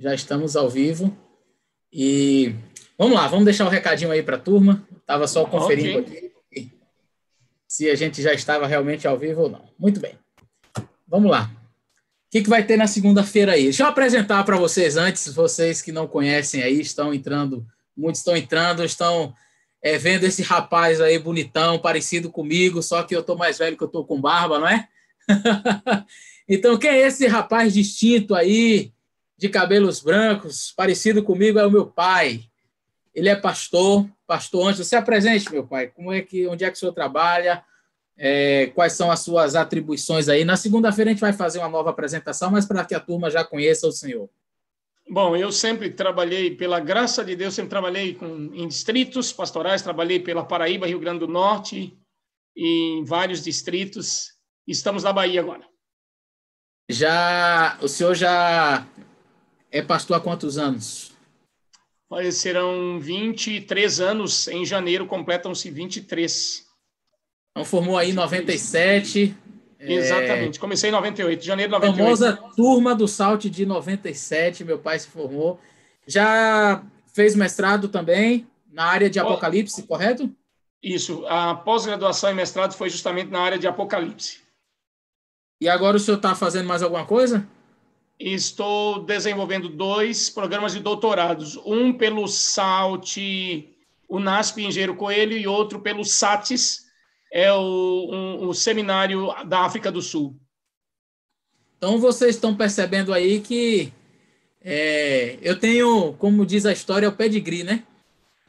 já estamos ao vivo. E vamos lá, vamos deixar o um recadinho aí para a turma. Estava só conferindo okay. aqui se a gente já estava realmente ao vivo ou não. Muito bem. Vamos lá. O que, que vai ter na segunda-feira aí? Deixa eu apresentar para vocês antes, vocês que não conhecem aí, estão entrando, muitos estão entrando, estão é, vendo esse rapaz aí bonitão, parecido comigo, só que eu estou mais velho que eu estou com barba, não é? então, quem é esse rapaz distinto aí, de cabelos brancos, parecido comigo, é o meu pai. Ele é pastor, pastor antes. Se apresente, meu pai. Como é que, onde é que o senhor trabalha? É, quais são as suas atribuições aí? Na segunda-feira a gente vai fazer uma nova apresentação, mas para que a turma já conheça o senhor. Bom, eu sempre trabalhei, pela graça de Deus, sempre trabalhei com, em distritos pastorais, trabalhei pela Paraíba, Rio Grande do Norte, em vários distritos. Estamos na Bahia agora. Já, o senhor já é pastor há quantos anos? Serão 23 anos, em janeiro completam-se 23. Então formou aí em 97, Exatamente. É... Comecei em 98, janeiro de 98. Famosa turma do Salt de 97, meu pai se formou. Já fez mestrado também na área de Apocalipse, correto? Isso. A pós-graduação e mestrado foi justamente na área de Apocalipse. E agora o senhor está fazendo mais alguma coisa? Estou desenvolvendo dois programas de doutorados. Um pelo SALT, o NASP Engenheiro Coelho, e outro pelo SATES, é o, um, o seminário da África do Sul. Então vocês estão percebendo aí que é, eu tenho, como diz a história, o pedigree, né?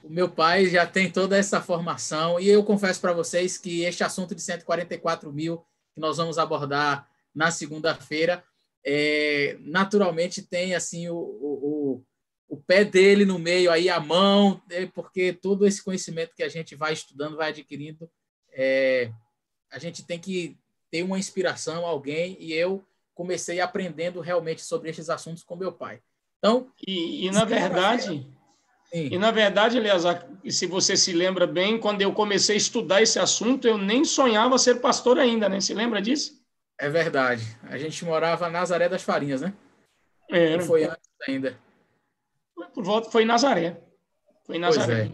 O meu pai já tem toda essa formação e eu confesso para vocês que este assunto de 144 mil que nós vamos abordar na segunda-feira, é, naturalmente tem assim o, o, o, pé dele no meio aí, a mão, é, porque todo esse conhecimento que a gente vai estudando, vai adquirindo, é, a gente tem que ter uma inspiração, alguém, e eu comecei aprendendo realmente sobre esses assuntos com meu pai. Então, e, e na verdade, e na verdade, aliás, se você se lembra bem, quando eu comecei a estudar esse assunto, eu nem sonhava ser pastor ainda, né? Se lembra disso? É verdade. A gente morava em Nazaré das Farinhas, né? É. Não foi antes ainda. Foi por volta, foi em Nazaré. Foi em Nazaré. É.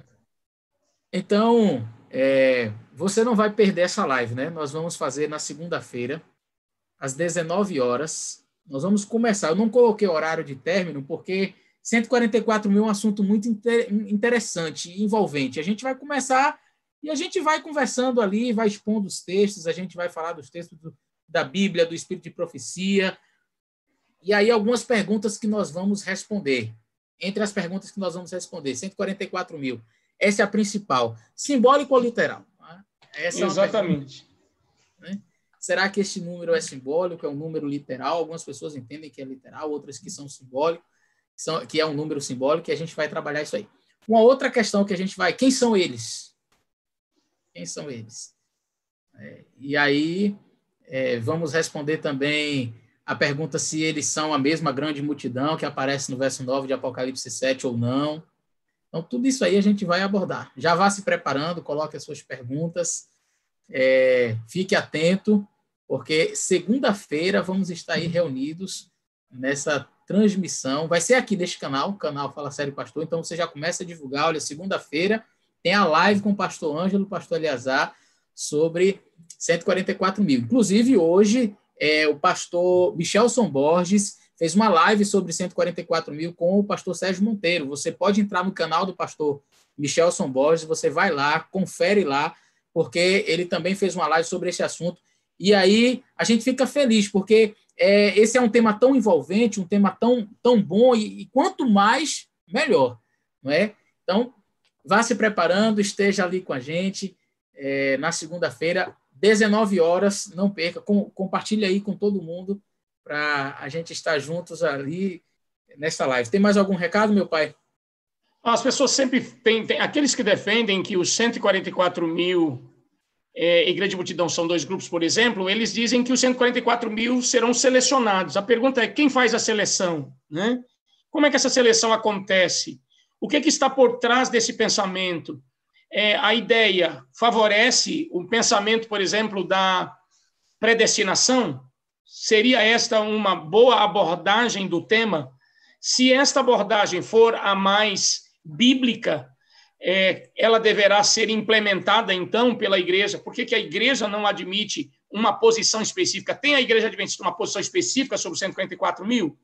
Então, é, você não vai perder essa live, né? Nós vamos fazer na segunda-feira, às 19 horas. Nós vamos começar. Eu não coloquei horário de término, porque 144 mil é um assunto muito interessante e envolvente. A gente vai começar e a gente vai conversando ali, vai expondo os textos, a gente vai falar dos textos do, da Bíblia, do Espírito de Profecia. E aí, algumas perguntas que nós vamos responder. Entre as perguntas que nós vamos responder, 144 mil. Essa é a principal. Simbólico ou literal? Essa é Exatamente. É né? Será que este número é simbólico, é um número literal? Algumas pessoas entendem que é literal, outras que são simbólicos, que, são, que é um número simbólico, e a gente vai trabalhar isso aí. Uma outra questão que a gente vai, quem são eles? Quem são eles? É, e aí é, vamos responder também a pergunta se eles são a mesma grande multidão que aparece no verso 9 de Apocalipse 7 ou não. Então, tudo isso aí a gente vai abordar. Já vá se preparando, coloque as suas perguntas, é, fique atento, porque segunda-feira vamos estar aí reunidos nessa transmissão. Vai ser aqui neste canal, o canal Fala Sério Pastor. Então, você já começa a divulgar. Olha, segunda-feira tem a live com o pastor Ângelo, pastor Eliazar, sobre 144 mil. Inclusive, hoje, é, o pastor Michelson Borges fez uma live sobre 144 mil com o pastor Sérgio Monteiro. Você pode entrar no canal do pastor Michelson Borges, você vai lá, confere lá, porque ele também fez uma live sobre esse assunto. E aí a gente fica feliz, porque é, esse é um tema tão envolvente, um tema tão, tão bom, e, e quanto mais, melhor. Não é? Então, vá se preparando, esteja ali com a gente é, na segunda-feira, 19 horas, não perca, com, compartilhe aí com todo mundo para a gente estar juntos ali nessa live. Tem mais algum recado, meu pai? As pessoas sempre têm, têm aqueles que defendem que os 144 mil é, igreja de multidão são dois grupos, por exemplo, eles dizem que os 144 mil serão selecionados. A pergunta é quem faz a seleção, né? Como é que essa seleção acontece? O que, é que está por trás desse pensamento? É, a ideia favorece o pensamento, por exemplo, da predestinação? Seria esta uma boa abordagem do tema? se esta abordagem for a mais bíblica, é, ela deverá ser implementada, então, pela igreja. Por que, que a igreja não admite uma posição específica? Tem a igreja adventista uma posição específica sobre os 144 mil?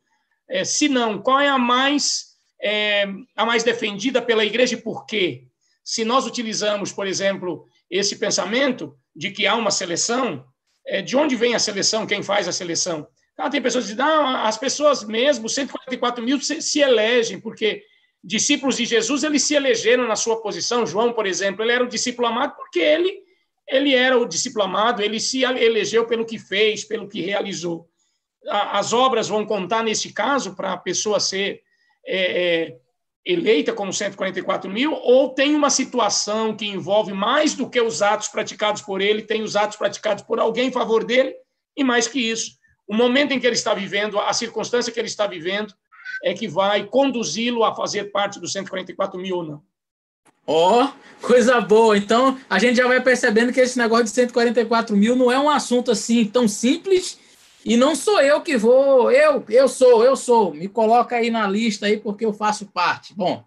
É, se não, qual é a mais, é, a mais defendida pela igreja e por quê? Se nós utilizamos, por exemplo, esse pensamento de que há uma seleção, é, de onde vem a seleção, quem faz a seleção? Ah, tem pessoas que dizem, não, as pessoas mesmo, 144 mil, se, se elegem, porque discípulos de Jesus, eles se elegeram na sua posição. João, por exemplo, ele era o discípulo amado porque ele, ele era o discípulo amado, ele se elegeu pelo que fez, pelo que realizou. As obras vão contar, nesse caso, para a pessoa ser é, é, eleita como 144 mil, ou tem uma situação que envolve mais do que os atos praticados por ele, tem os atos praticados por alguém em favor dele, e mais que isso, o momento em que ele está vivendo, a circunstância que ele está vivendo, é que vai conduzi-lo a fazer parte dos 144 mil ou não. Ó, oh, coisa boa. Então, a gente já vai percebendo que esse negócio de 144 mil não é um assunto assim tão simples e não sou eu que vou. Eu, eu sou, eu sou. Me coloca aí na lista aí porque eu faço parte. Bom,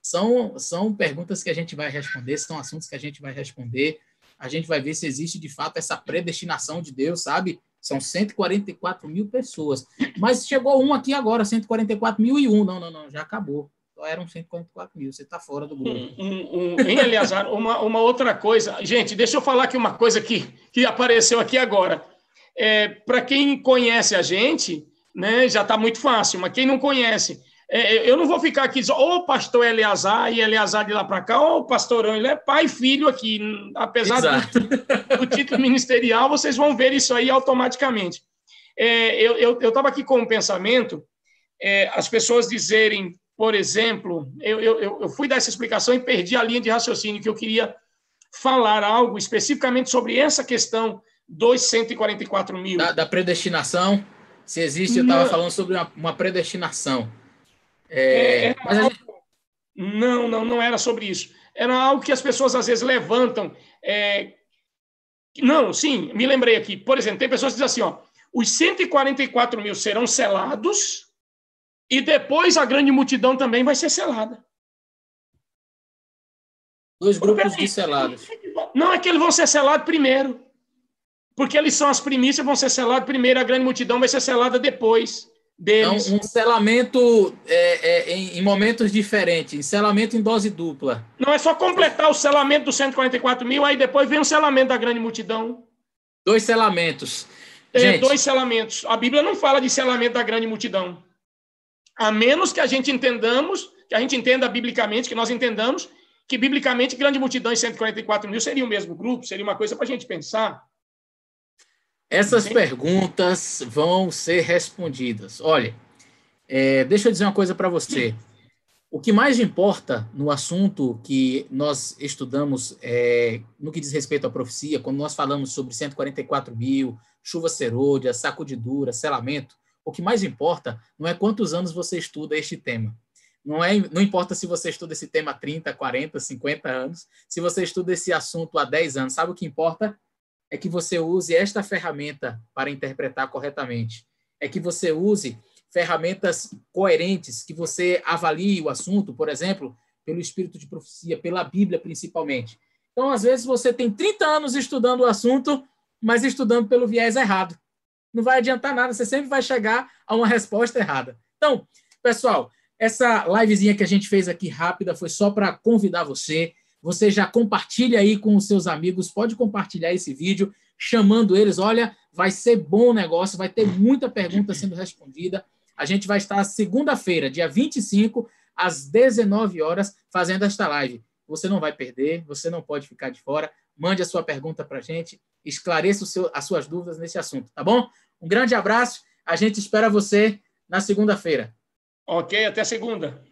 são, são perguntas que a gente vai responder, são assuntos que a gente vai responder. A gente vai ver se existe de fato essa predestinação de Deus, sabe? São 144 mil pessoas. Mas chegou um aqui agora, 144 mil e um. Não, não, não, já acabou. Só eram 144 mil. Você está fora do grupo. Um, um, um, hein, uma, uma outra coisa. Gente, deixa eu falar aqui uma coisa que, que apareceu aqui agora. É, Para quem conhece a gente, né, já está muito fácil, mas quem não conhece, é, eu não vou ficar aqui dizendo, ô pastor Eleazar e Eleazar de lá para cá, ô pastorão, ele é pai e filho aqui. Apesar do, do, título ministerial, vocês vão ver isso aí automaticamente. É, eu estava aqui com um pensamento, é, as pessoas dizerem, por exemplo, eu, eu, eu fui dar essa explicação e perdi a linha de raciocínio que eu queria falar algo especificamente sobre essa questão dos 144 mil. Da, da predestinação, se existe, eu estava falando sobre uma, uma predestinação. É, é gente... Não, não, não era sobre isso. Era algo que as pessoas às vezes levantam. É... Não, sim, me lembrei aqui. Por exemplo, tem pessoas que dizem assim: ó, os 144 mil serão selados e depois a grande multidão também vai ser selada. Dois grupos de selados. Não, é que eles vão ser selados primeiro. Porque eles são as primícias, vão ser selados primeiro, a grande multidão vai ser selada depois deles. Então, um selamento é, é, em, em, momentos diferentes, selamento em dose dupla. Não é só completar o selamento dos 144 mil, aí depois vem o selamento da grande multidão. Dois selamentos. É, gente. dois selamentos. A Bíblia não fala de selamento da grande multidão. A menos que a gente entendamos, que a gente entenda biblicamente, que nós entendamos que biblicamente grande multidão e 144 mil seria o mesmo grupo, seria uma coisa para a gente pensar. Essas Sim. perguntas vão ser respondidas. Olha, é, deixa eu dizer uma coisa para você. O que mais importa no assunto que nós estudamos, é, no que diz respeito à profecia, quando nós falamos sobre 144 mil, chuva serôdia, sacudidura, selamento, o que mais importa não é quantos anos você estuda este tema. Não, é, não importa se você estuda esse tema há 30, 40, 50 anos, se você estuda esse assunto há 10 anos, sabe o que importa? É que você use esta ferramenta para interpretar corretamente. É que você use ferramentas coerentes, que você avalie o assunto, por exemplo, pelo espírito de profecia, pela Bíblia principalmente. Então, às vezes, você tem 30 anos estudando o assunto, mas estudando pelo viés errado. Não vai adiantar nada, você sempre vai chegar a uma resposta errada. Então, pessoal, essa livezinha que a gente fez aqui rápida foi só para convidar você você já compartilha aí com os seus amigos, pode compartilhar esse vídeo, chamando eles. Olha, vai ser bom o negócio, vai ter muita pergunta sendo respondida. A gente vai estar segunda-feira, dia 25, às 19 horas, fazendo esta live. Você não vai perder, você não pode ficar de fora. Mande a sua pergunta para a gente, esclareça seu, as suas dúvidas nesse assunto, tá bom? Um grande abraço, a gente espera você na segunda-feira. Ok, até segunda.